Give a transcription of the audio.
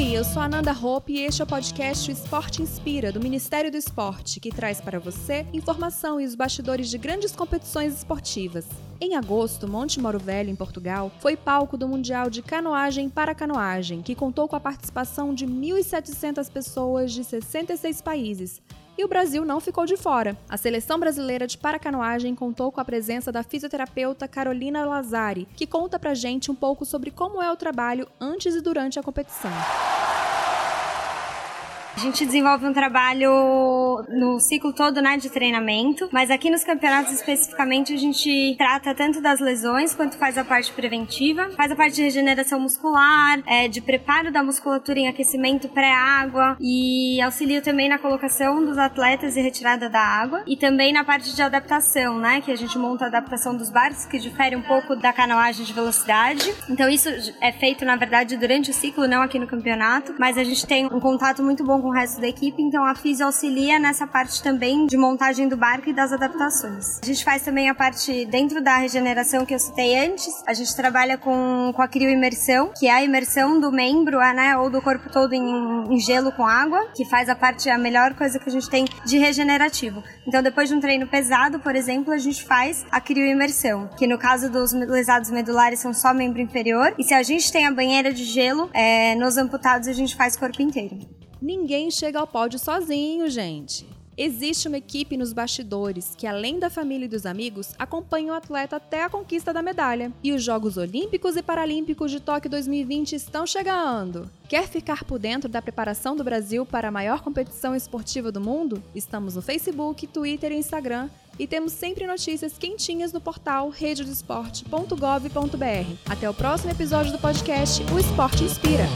eu sou Ananda Hope e este é o podcast Esporte Inspira, do Ministério do Esporte, que traz para você informação e os bastidores de grandes competições esportivas. Em agosto, Monte Moro Velho, em Portugal, foi palco do Mundial de Canoagem para Canoagem, que contou com a participação de 1.700 pessoas de 66 países, e o Brasil não ficou de fora. A seleção brasileira de paracanoagem contou com a presença da fisioterapeuta Carolina Lazari, que conta pra gente um pouco sobre como é o trabalho antes e durante a competição. A gente desenvolve um trabalho no ciclo todo né, de treinamento, mas aqui nos campeonatos especificamente a gente trata tanto das lesões quanto faz a parte preventiva, faz a parte de regeneração muscular, é, de preparo da musculatura em aquecimento pré-água e auxilia também na colocação dos atletas e retirada da água. E também na parte de adaptação, né, que a gente monta a adaptação dos barcos que difere um pouco da canoagem de velocidade. Então isso é feito na verdade durante o ciclo, não aqui no campeonato, mas a gente tem um contato muito bom com o resto da equipe, então a FIS auxilia nessa parte também de montagem do barco e das adaptações. A gente faz também a parte dentro da regeneração que eu citei antes, a gente trabalha com, com a crioimersão, que é a imersão do membro, né, ou do corpo todo em, em gelo com água, que faz a parte, a melhor coisa que a gente tem de regenerativo. Então depois de um treino pesado, por exemplo, a gente faz a crioimersão, que no caso dos lesados medulares são só membro inferior, e se a gente tem a banheira de gelo, é, nos amputados a gente faz corpo inteiro. Ninguém chega ao pódio sozinho, gente. Existe uma equipe nos bastidores que, além da família e dos amigos, acompanha o atleta até a conquista da medalha. E os Jogos Olímpicos e Paralímpicos de Tóquio 2020 estão chegando. Quer ficar por dentro da preparação do Brasil para a maior competição esportiva do mundo? Estamos no Facebook, Twitter e Instagram e temos sempre notícias quentinhas no portal rededosport.gov.br. Até o próximo episódio do podcast O Esporte Inspira.